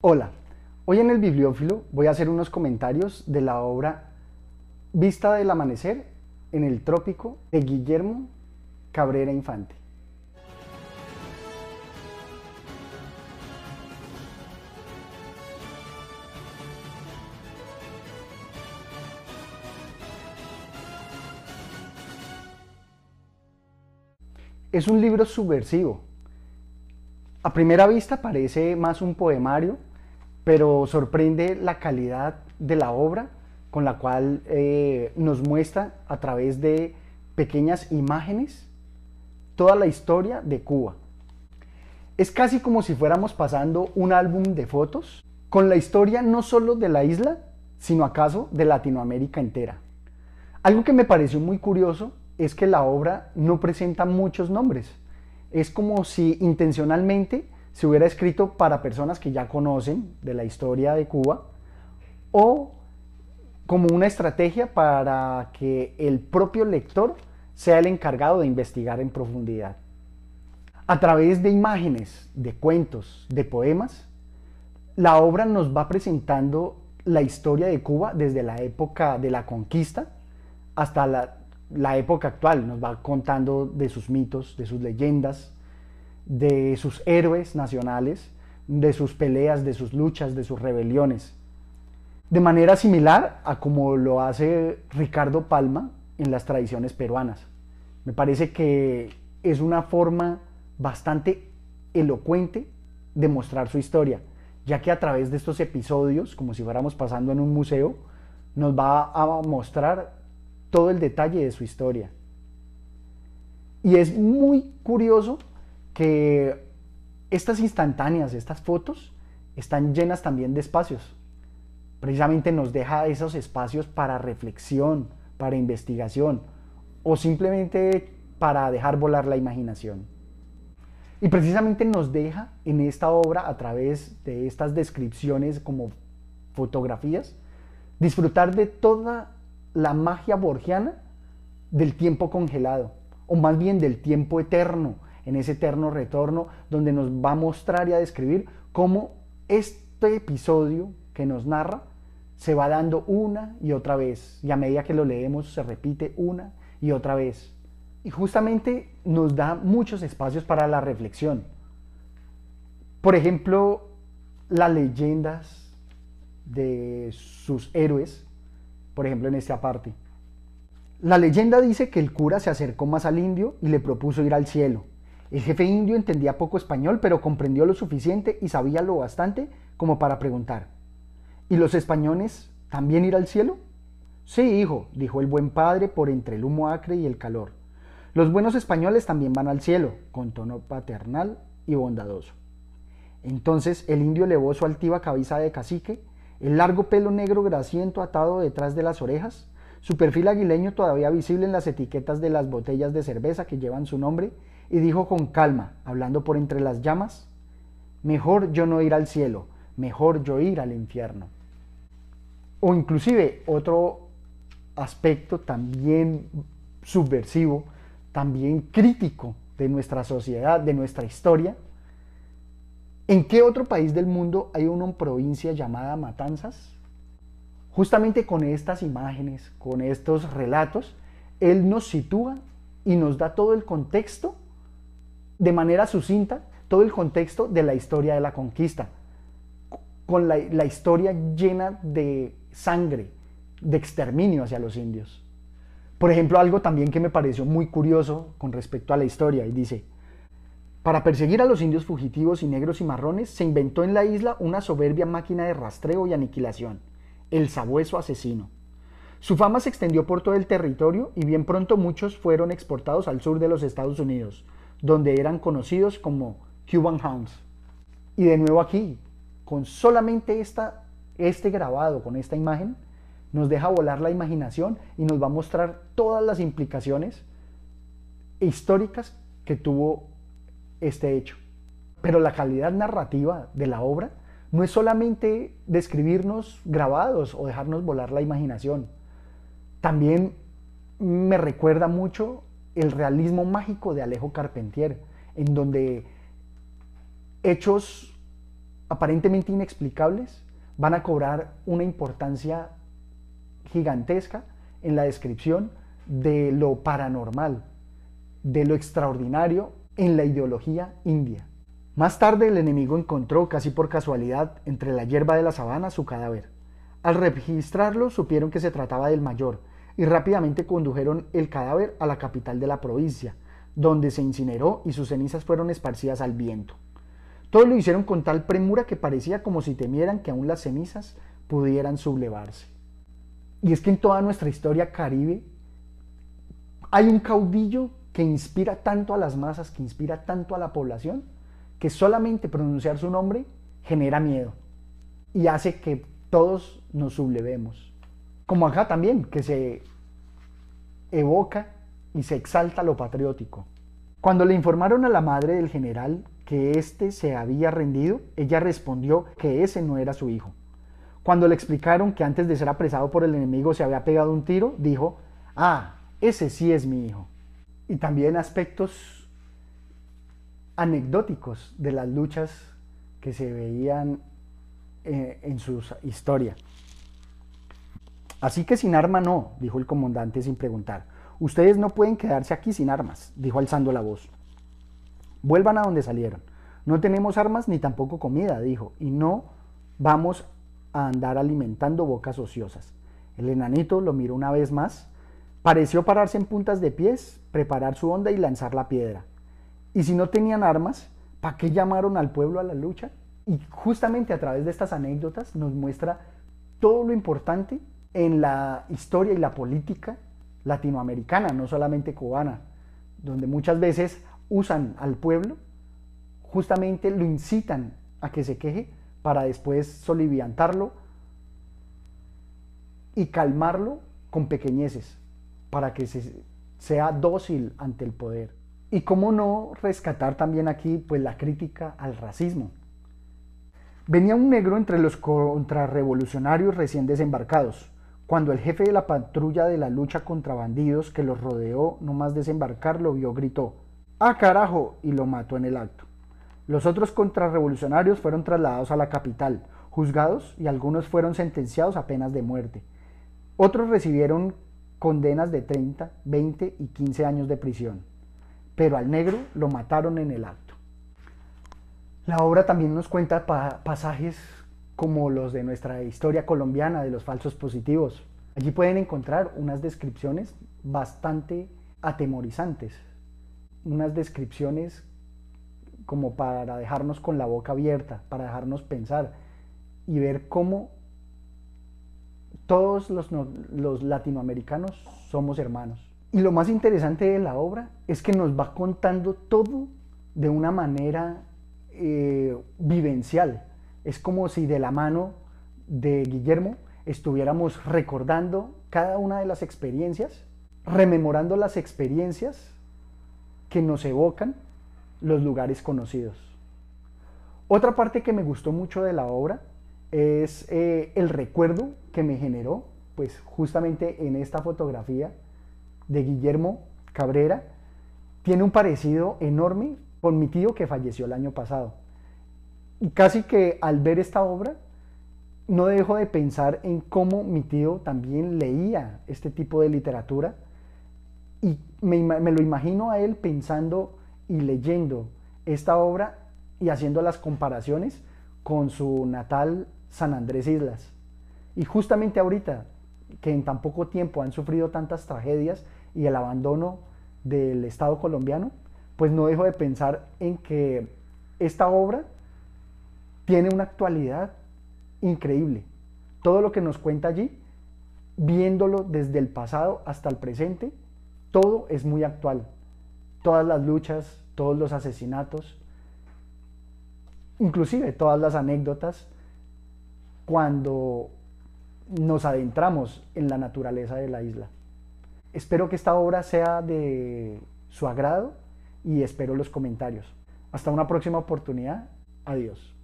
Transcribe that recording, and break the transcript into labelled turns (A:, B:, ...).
A: Hola, hoy en el Bibliófilo voy a hacer unos comentarios de la obra Vista del Amanecer en el Trópico de Guillermo Cabrera Infante. Es un libro subversivo. A primera vista parece más un poemario pero sorprende la calidad de la obra con la cual eh, nos muestra a través de pequeñas imágenes toda la historia de Cuba. Es casi como si fuéramos pasando un álbum de fotos con la historia no solo de la isla, sino acaso de Latinoamérica entera. Algo que me pareció muy curioso es que la obra no presenta muchos nombres. Es como si intencionalmente se hubiera escrito para personas que ya conocen de la historia de Cuba o como una estrategia para que el propio lector sea el encargado de investigar en profundidad. A través de imágenes, de cuentos, de poemas, la obra nos va presentando la historia de Cuba desde la época de la conquista hasta la, la época actual. Nos va contando de sus mitos, de sus leyendas, de sus héroes nacionales, de sus peleas, de sus luchas, de sus rebeliones. De manera similar a como lo hace Ricardo Palma en las tradiciones peruanas. Me parece que es una forma bastante elocuente de mostrar su historia, ya que a través de estos episodios, como si fuéramos pasando en un museo, nos va a mostrar todo el detalle de su historia. Y es muy curioso que estas instantáneas, estas fotos, están llenas también de espacios. Precisamente nos deja esos espacios para reflexión, para investigación o simplemente para dejar volar la imaginación. Y precisamente nos deja en esta obra, a través de estas descripciones como fotografías, disfrutar de toda la magia borgiana del tiempo congelado, o más bien del tiempo eterno, en ese eterno retorno donde nos va a mostrar y a describir cómo este episodio que nos narra se va dando una y otra vez y a medida que lo leemos se repite una y otra vez. Y justamente nos da muchos espacios para la reflexión. Por ejemplo, las leyendas de sus héroes, por ejemplo en esta parte. La leyenda dice que el cura se acercó más al indio y le propuso ir al cielo. El jefe indio entendía poco español, pero comprendió lo suficiente y sabía lo bastante como para preguntar. ¿Y los españoles también ir al cielo? Sí, hijo, dijo el buen padre por entre el humo acre y el calor. Los buenos españoles también van al cielo, con tono paternal y bondadoso. Entonces el indio elevó su altiva cabeza de cacique, el largo pelo negro grasiento atado detrás de las orejas, su perfil aguileño todavía visible en las etiquetas de las botellas de cerveza que llevan su nombre, y dijo con calma, hablando por entre las llamas, mejor yo no ir al cielo, mejor yo ir al infierno. O inclusive otro aspecto también subversivo, también crítico de nuestra sociedad, de nuestra historia. ¿En qué otro país del mundo hay una provincia llamada Matanzas? Justamente con estas imágenes, con estos relatos, él nos sitúa y nos da todo el contexto de manera sucinta todo el contexto de la historia de la conquista, con la, historia llena de sangre, de exterminio hacia los indios. Por ejemplo, algo también que me pareció muy curioso con respecto a la historia, y dice, para perseguir a los indios fugitivos y negros y marrones, se inventó en la isla una soberbia máquina de rastreo y aniquilación, el sabueso asesino. Su fama se extendió por todo el territorio y bien pronto muchos fueron exportados al sur de los Estados Unidos, donde eran conocidos como Cuban Hounds. Y de nuevo aquí, con solamente esta, este grabado, con esta imagen, nos deja volar la imaginación y nos va a mostrar todas las implicaciones históricas que tuvo este hecho. Pero la calidad narrativa de la obra no es solamente describirnos grabados o dejarnos volar la imaginación. También me recuerda mucho el realismo mágico de Alejo Carpentier, en donde hechos aparentemente inexplicables van a cobrar una importancia gigantesca en la descripción de lo paranormal, de lo extraordinario en la ideología india. Más tarde el enemigo encontró, casi por casualidad, entre la hierba de la sabana su cadáver. Al registrarlo supieron que se trataba del mayor y rápidamente condujeron el cadáver a la capital de la provincia, donde se incineró y sus cenizas fueron esparcidas al viento. Todo lo hicieron con tal premura que parecía como si temieran que aún las cenizas pudieran sublevarse. Y es que en toda nuestra historia caribe hay un caudillo que inspira tanto a las masas, que inspira tanto a la población, que solamente pronunciar su nombre genera miedo y hace que todos nos sublevemos. Como acá también, que se evoca y se exalta lo patriótico. Cuando le informaron a la madre del general que éste se había rendido, ella respondió que ese no era su hijo. Cuando le explicaron que antes de ser apresado por el enemigo se había pegado un tiro, dijo, ah, ese sí es mi hijo. Y también aspectos anecdóticos de las luchas que se veían eh, en su historia. Así que sin arma no, dijo el comandante sin preguntar. Ustedes no pueden quedarse aquí sin armas, dijo alzando la voz. Vuelvan a donde salieron. No tenemos armas ni tampoco comida, dijo, y no vamos a andar alimentando bocas ociosas. El enanito lo miró una vez más, pareció pararse en puntas de pies, preparar su onda y lanzar la piedra. Y si no tenían armas, ¿para qué llamaron al pueblo a la lucha? Y justamente a través de estas anécdotas nos muestra todo lo importante en la historia y la política latinoamericana, no solamente cubana, donde muchas veces usan al pueblo, justamente lo incitan a que se queje para después soliviantarlo y calmarlo con pequeñeces, para que se, sea dócil ante el poder. Y cómo no rescatar también aquí pues la crítica al racismo. Venía un negro entre los contrarrevolucionarios recién desembarcados, cuando el jefe de la patrulla de la lucha contra bandidos que los rodeó no más desembarcar lo vio, gritó, ¡Ah carajo! y lo mató en el acto. Los otros contrarrevolucionarios fueron trasladados a la capital, juzgados y algunos fueron sentenciados a penas de muerte. Otros recibieron condenas de 30, 20 y 15 años de prisión. Pero al negro lo mataron en el acto. La obra también nos cuenta pasajes como los de nuestra historia colombiana de los falsos positivos. Allí pueden encontrar unas descripciones bastante atemorizantes, unas descripciones como para dejarnos con la boca abierta, para dejarnos pensar y ver cómo todos los, los, latinoamericanos somos hermanos. Y lo más interesante de la obra es que nos va contando todo de una manera eh, vivencial. Es como si de la mano de Guillermo estuviéramos recordando cada una de las experiencias, rememorando las experiencias que nos evocan los lugares conocidos. Otra parte que me gustó mucho de la obra es eh, el recuerdo que me generó, pues justamente en esta fotografía de Guillermo Cabrera, tiene un parecido enorme con mi tío que falleció el año pasado. Y casi que al ver esta obra, no dejo de pensar en cómo mi tío también leía este tipo de literatura y me, lo imagino a él pensando y leyendo esta obra y haciendo las comparaciones con su natal San Andrés Islas. Y justamente ahorita, que en tan poco tiempo han sufrido tantas tragedias y el abandono del Estado colombiano, pues no dejo de pensar en que esta obra tiene una actualidad increíble. Todo lo que nos cuenta allí, viéndolo desde el pasado hasta el presente, todo es muy actual. Todas las luchas, todos los asesinatos, inclusive todas las anécdotas, cuando nos adentramos en la naturaleza de la isla. Espero que esta obra sea de su agrado y espero los comentarios. Hasta una próxima oportunidad. Adiós.